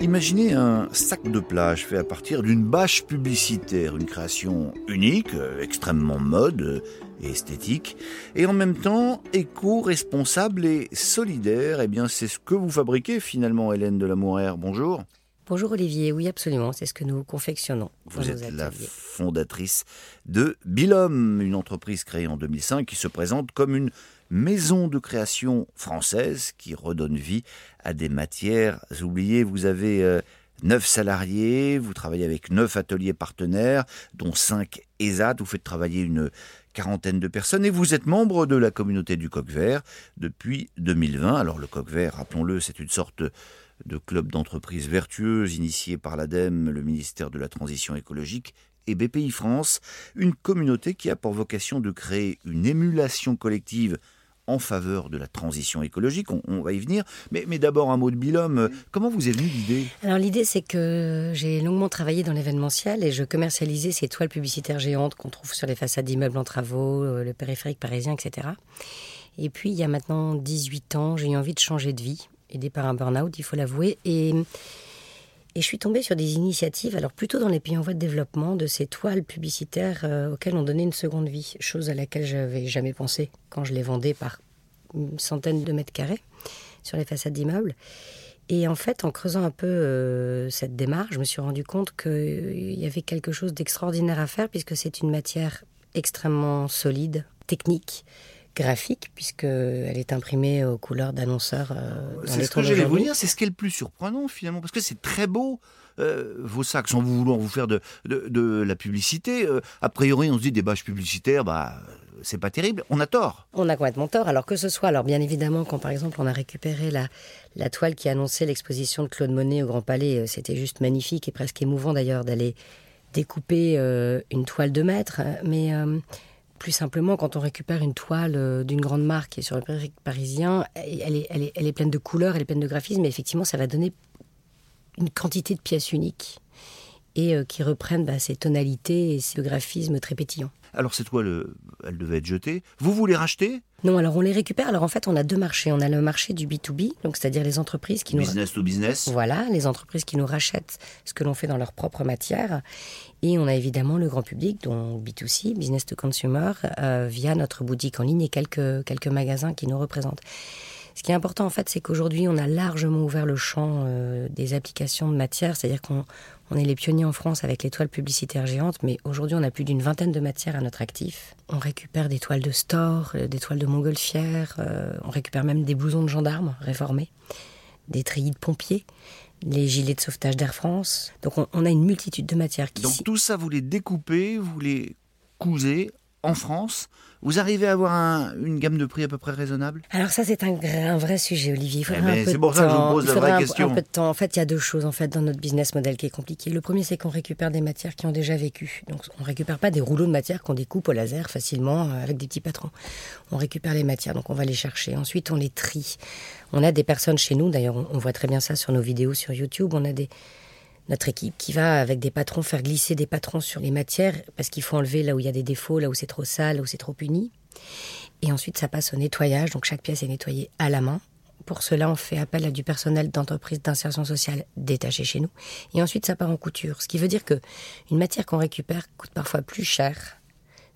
Imaginez un sac de plage fait à partir d'une bâche publicitaire, une création unique, extrêmement mode et esthétique, et en même temps éco-responsable et solidaire. Eh bien, c'est ce que vous fabriquez finalement, Hélène de la Bonjour. Bonjour Olivier, oui absolument, c'est ce que nous confectionnons. Vous êtes la fondatrice de Bilom, une entreprise créée en 2005 qui se présente comme une maison de création française qui redonne vie à des matières oubliées. Vous avez euh, neuf salariés, vous travaillez avec neuf ateliers partenaires, dont cinq ESAT, vous faites travailler une quarantaine de personnes et vous êtes membre de la communauté du coq vert depuis 2020. Alors le coq vert, rappelons-le, c'est une sorte de club d'entreprises vertueuses initié par l'ADEME, le ministère de la Transition écologique et BPI France, une communauté qui a pour vocation de créer une émulation collective en faveur de la transition écologique. On, va y venir. Mais, d'abord, un mot de Bilhomme. Comment vous est venue l'idée? Alors, l'idée, c'est que j'ai longuement travaillé dans l'événementiel et je commercialisais ces toiles publicitaires géantes qu'on trouve sur les façades d'immeubles en travaux, euh, le périphérique parisien, etc. Et puis, il y a maintenant 18 ans, j'ai eu envie de changer de vie, aidé par un burn-out, il faut l'avouer. Et. Et je suis tombée sur des initiatives, alors plutôt dans les pays en voie de développement, de ces toiles publicitaires euh, auxquelles on donnait une seconde vie, chose à laquelle j'avais jamais pensé quand je les vendais par une centaine de mètres carrés sur les façades d'immeubles. Et en fait, en creusant un peu euh, cette démarche, je me suis rendu compte qu'il y avait quelque chose d'extraordinaire à faire, puisque c'est une matière extrêmement solide, technique, graphique, puisqu'elle est imprimée aux couleurs d'annonceurs. Euh, c'est ce que j'allais vous dire, c'est ce qui est le plus surprenant finalement, parce que c'est très beau. Euh, vos sacs, sans vous vouloir vous faire de, de, la publicité, euh, a priori on se dit des bâches publicitaires, bah c'est pas terrible, on a tort. On a complètement tort, alors que ce soit, alors bien évidemment, quand par exemple on a récupéré la, la toile qui annonçait l'exposition de Claude Monet au Grand Palais, c'était juste magnifique et presque émouvant d'ailleurs d'aller découper une toile de maître, mais plus simplement, quand on récupère une toile euh, d'une grande marque qui sur le parisien, elle est, pleine de couleurs, elle est pleine de graphismes, mais effectivement, ça va donner une quantité de pièces uniques et euh, qui reprennent bah, ces tonalités et ce graphisme très pétillant. Alors cette toile, elle devait être jetée. Vous voulez racheter? Non, alors on les récupère. Alors en fait, on a deux marchés. On a le marché du B2B, donc c'est-à-dire les entreprises qui business nous... Business to business. Voilà, les entreprises qui nous rachètent ce que l'on fait dans leur propre matière. Et on a évidemment le grand public, dont B2C, business to consumer, euh, via notre boutique en ligne et quelques, quelques magasins qui nous représentent. Ce qui est important en fait, c'est qu'aujourd'hui, on a largement ouvert le champ euh, des applications de matière, c'est-à-dire qu'on on est les pionniers en France avec les toiles publicitaires géantes, mais aujourd'hui, on a plus d'une vingtaine de matières à notre actif. On récupère des toiles de store, euh, des toiles de montgolfière, euh, on récupère même des blousons de gendarmes réformés, des treillis de pompiers les gilets de sauvetage d'Air France. Donc on, a une multitude de matières. Qui Donc tout ça, vous les découpez, vous les cousez en France, vous arrivez à avoir une gamme de prix à peu près raisonnable? Alors ça, c'est un, vrai sujet, Olivier. Eh c'est pour ça que je vous pose la vraie question. En fait, il y a deux choses en fait dans notre business model qui est compliqué. Le premier, c'est qu'on récupère des matières qui ont déjà vécu. Donc, on récupère pas des rouleaux de matière qu'on découpe au laser facilement euh, avec des petits patrons. On récupère les matières, donc on va les chercher. Ensuite, on les trie. On a des personnes chez nous, d'ailleurs, on voit très bien ça sur nos vidéos sur YouTube. On a des notre équipe qui va avec des patrons faire glisser des patrons sur les matières parce qu'il faut enlever là où il y a des défauts, là où c'est trop sale, là où c'est trop uni. Et ensuite, ça passe au nettoyage. Donc, chaque pièce est nettoyée à la main. Pour cela, on fait appel à du personnel d'entreprise d'insertion sociale détaché chez nous. Et ensuite, ça part en couture. Ce qui veut dire que une matière qu'on récupère coûte parfois plus cher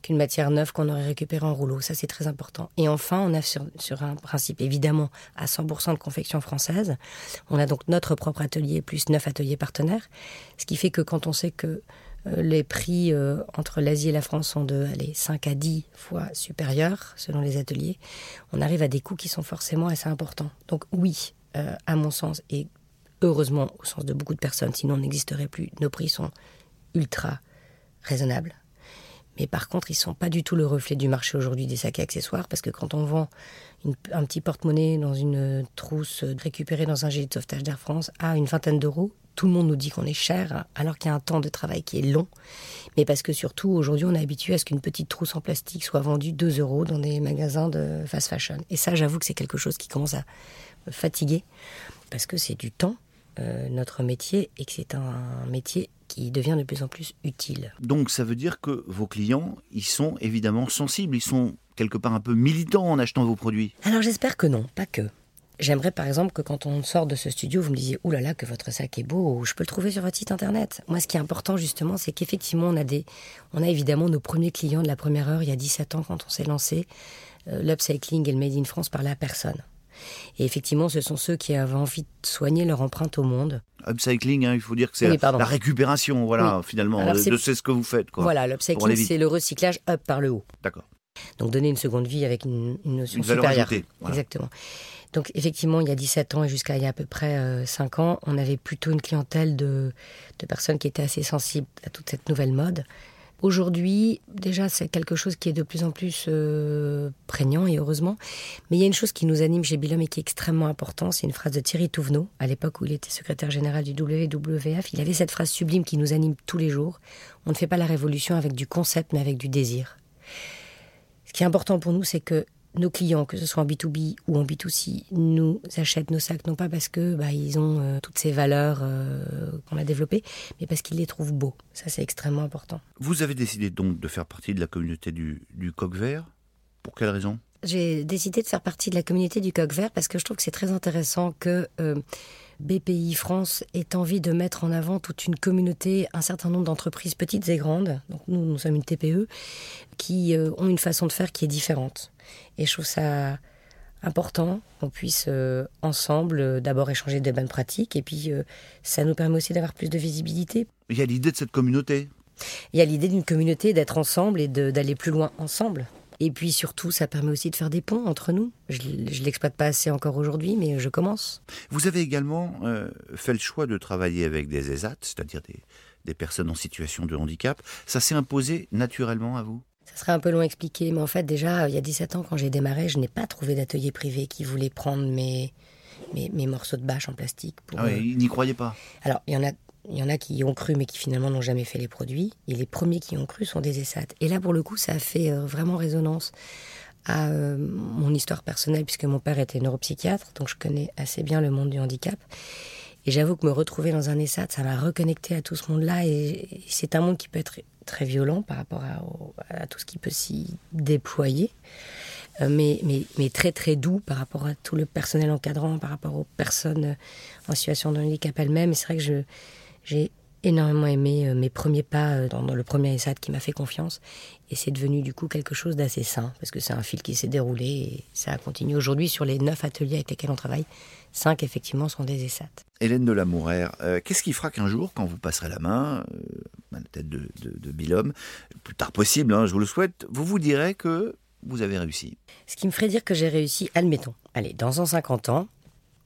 qu'une matière neuve qu'on aurait récupérée en rouleau. Ça, c'est très important. Et enfin, on a sur, sur un principe évidemment à 100% de confection française. On a donc notre propre atelier plus neuf ateliers partenaires. Ce qui fait que quand on sait que euh, les prix euh, entre l'Asie et la France sont de allez, 5 à 10 fois supérieurs selon les ateliers, on arrive à des coûts qui sont forcément assez importants. Donc oui, euh, à mon sens, et heureusement au sens de beaucoup de personnes, sinon on n'existerait plus, nos prix sont ultra raisonnables. Mais par contre, ils sont pas du tout le reflet du marché aujourd'hui des sacs et accessoires, parce que quand on vend un petit porte-monnaie dans une trousse récupérée dans un gilet de sauvetage d'Air France à une vingtaine d'euros, tout le monde nous dit qu'on est cher, alors qu'il y a un temps de travail qui est long. Mais parce que surtout, aujourd'hui, on est habitué à ce qu'une petite trousse en plastique soit vendue 2 euros dans des magasins de fast fashion. Et ça, j'avoue que c'est quelque chose qui commence à fatiguer, parce que c'est du temps, euh, notre métier, et que c'est un métier qui devient de plus en plus utile. Donc ça veut dire que vos clients, ils sont évidemment sensibles, ils sont quelque part un peu militants en achetant vos produits Alors j'espère que non, pas que. j'aimerais par exemple que quand on sort de ce studio, vous me disiez, oulala, là là, que votre sac est beau, ou je peux le trouver sur votre site internet. Moi, ce qui est important justement, c'est qu'effectivement, on a des, on a évidemment nos premiers clients de la première heure, il y a 17 ans quand on s'est lancé. Euh, l'upcycling et le Made in France parlaient à personne. Et effectivement, ce sont ceux qui avaient envie de soigner leur empreinte au monde. Upcycling, hein, il faut dire que c'est la, récupération, voilà, finalement, de, ce que vous faites. Quoi, voilà, l'upcycling, c'est le recyclage up par le haut. D'accord. Donc donner une seconde vie avec une, notion une supérieure. Voilà. Exactement. Donc effectivement, il y a 17 ans et jusqu'à il y a à peu près 5 euh, ans, on avait plutôt une clientèle de, de personnes qui étaient assez sensibles à toute cette nouvelle mode Aujourd'hui, déjà, c'est quelque chose qui est de plus en plus euh, prégnant et heureusement. Mais il y a une chose qui nous anime chez Bilom et qui est extrêmement importante. C'est une phrase de Thierry Touvenot, à l'époque où il était secrétaire général du WWF. Il avait cette phrase sublime qui nous anime tous les jours. On ne fait pas la révolution avec du concept, mais avec du désir. Ce qui est important pour nous, c'est que nos clients, que ce soit en B2B ou en B2C, nous achètent nos sacs non pas parce que bah, ils ont euh, toutes ces valeurs euh, qu'on a développées, mais parce qu'ils les trouvent beaux. Ça, c'est extrêmement important. Vous avez décidé donc de faire partie de la communauté du, du coq vert. Pour quelle raison? J'ai décidé de faire partie de la communauté du coq vert parce que je trouve que c'est très intéressant que euh, BPI France ait envie de mettre en avant toute une communauté, un certain nombre d'entreprises petites et grandes. Donc nous, nous sommes une TPE qui ont une façon de faire qui est différente. Et je trouve ça important qu'on puisse euh, ensemble euh, d'abord échanger des bonnes pratiques et puis euh, ça nous permet aussi d'avoir plus de visibilité. Il y a l'idée de cette communauté. Il y a l'idée d'une communauté d'être ensemble et d'aller plus loin ensemble. Et puis surtout, ça permet aussi de faire des ponts entre nous. Je ne l'exploite pas assez encore aujourd'hui, mais je commence. Vous avez également fait le choix de travailler avec des ESAT, c'est-à-dire des, des personnes en situation de handicap. Ça s'est imposé naturellement à vous? Ça serait un peu long à expliquer, mais en fait, déjà, il y a 17 ans, quand j'ai démarré, je n'ai pas trouvé d'atelier privé qui voulait prendre mes, mes, morceaux de bâche en plastique. Pour, ah oui, ils n'y croyaient pas Alors, il y en a. Il y en a qui y ont cru, mais qui finalement n'ont jamais fait les produits. Et les premiers qui ont cru sont des ESAT. Et là, pour le coup, ça a fait euh, vraiment résonance à euh, mon histoire personnelle, puisque mon père était neuropsychiatre, donc je connais assez bien le monde du handicap. Et j'avoue que me retrouver dans un ESAT, ça m'a reconnecté à tout ce monde-là. Et c'est un monde qui peut être très violent par rapport à, tout ce qui peut s'y déployer. Euh, mais, mais, mais, très très doux par rapport à tout le personnel encadrant, par rapport aux personnes en situation de handicap elles-mêmes. Et c'est vrai que j'ai énormément aimé euh, mes premiers pas euh, dans, le premier ESAT qui m'a fait confiance. Et c'est devenu du coup quelque chose d'assez sain, parce que c'est un fil qui s'est déroulé et ça a continué. Aujourd'hui, sur les neuf ateliers avec lesquels on travaille, cinq effectivement sont des ESAT. Hélène de Lamourère, qu'est-ce qui fera qu'un jour, quand vous passerez la main, à la tête de, de, Bilhomme, le plus tard possible, hein, je vous le souhaite, vous vous direz que vous avez réussi? Ce qui me ferait dire que j'ai réussi, admettons, allez, dans 150 ans,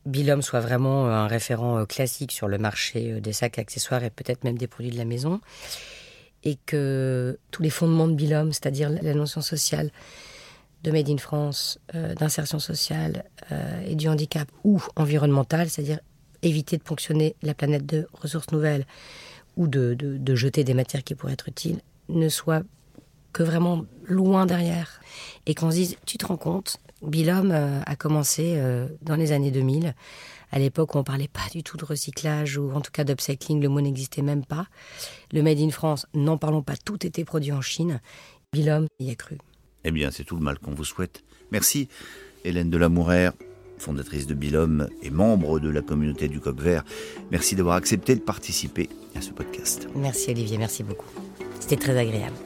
Bilhomme soit vraiment un référent euh, classique sur le marché euh, des sacs accessoires et peut-être même des produits de la maison, et que tous les fondements de Bilhomme, c'est-à-dire la notion sociale, de Made in France, euh, d'insertion sociale et du handicap ou environnemental, c'est-à-dire éviter de ponctionner la planète de ressources nouvelles, ou de, jeter des matières qui pourraient être utiles ne soit que vraiment loin derrière. Et qu'on se dise, tu te rends compte, Bilhomme euh, a commencé euh, dans les années 2000, à l'époque où on parlait pas du tout de recyclage ou en tout cas d'upcycling, le mot n'existait même pas. Le Made in France, n'en parlons pas, tout était produit en Chine. Bilhomme y a cru. Eh bien, c'est tout le mal qu'on vous souhaite. Merci, Hélène de Lamourère fondatrice de Bilhomme et membre de la communauté du Coq Vert. Merci d'avoir accepté de participer à ce podcast. Merci Olivier, merci beaucoup. C'était très agréable.